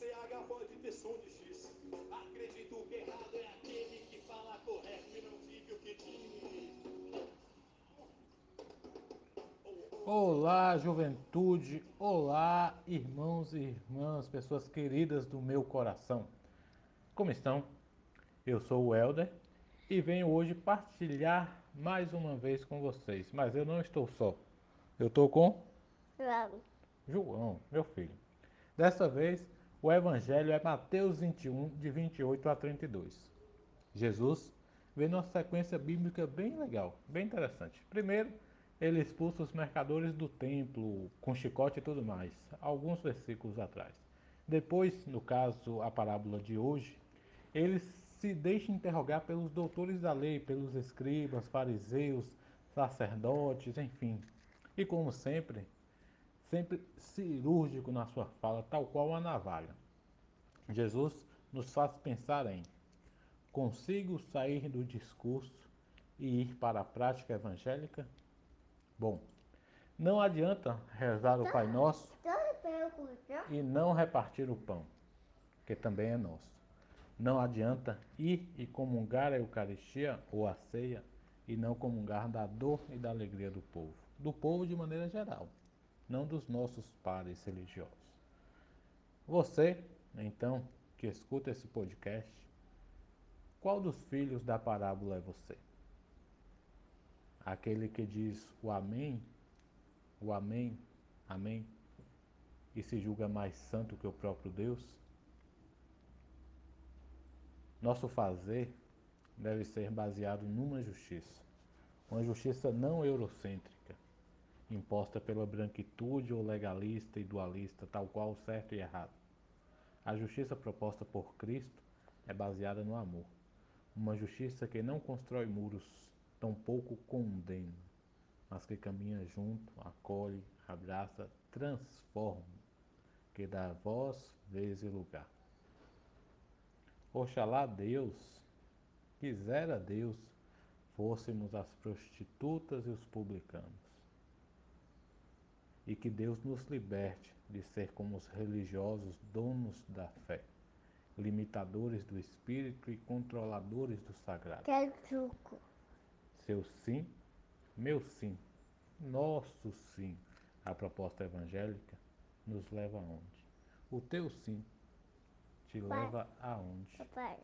CH pode ter som de X. Acredito que errado é aquele que fala correto e não diga o que diz. Olá, juventude! Olá, irmãos e irmãs, pessoas queridas do meu coração. Como estão? Eu sou o Helder e venho hoje partilhar mais uma vez com vocês. Mas eu não estou só. Eu estou com João. João, meu filho. Dessa vez, o evangelho é Mateus 21, de 28 a 32. Jesus vem numa sequência bíblica bem legal, bem interessante. Primeiro, ele expulsa os mercadores do templo com chicote e tudo mais, alguns versículos atrás. Depois, no caso, a parábola de hoje, ele se deixa interrogar pelos doutores da lei, pelos escribas, fariseus, sacerdotes, enfim. E como sempre, sempre cirúrgico na sua fala, tal qual uma navalha. Jesus nos faz pensar em: consigo sair do discurso e ir para a prática evangélica? Bom, não adianta rezar o Pai Nosso e não repartir o pão, que também é nosso. Não adianta ir e comungar a Eucaristia ou a ceia e não comungar da dor e da alegria do povo, do povo de maneira geral, não dos nossos pares religiosos. Você, então, que escuta esse podcast, qual dos filhos da parábola é você? aquele que diz o Amém, o Amém, Amém, e se julga mais santo que o próprio Deus? Nosso fazer deve ser baseado numa justiça, uma justiça não eurocêntrica, imposta pela branquitude ou legalista e dualista, tal qual certo e errado. A justiça proposta por Cristo é baseada no amor, uma justiça que não constrói muros tampouco condena, mas que caminha junto, acolhe, abraça, transforma, que dá voz, vez e lugar. Oxalá Deus, quisera Deus, fôssemos as prostitutas e os publicanos. E que Deus nos liberte de ser como os religiosos donos da fé, limitadores do espírito e controladores do sagrado. Quero suco. Seu sim, meu sim, nosso sim à proposta evangélica nos leva aonde? O teu sim te leva aonde? Papai.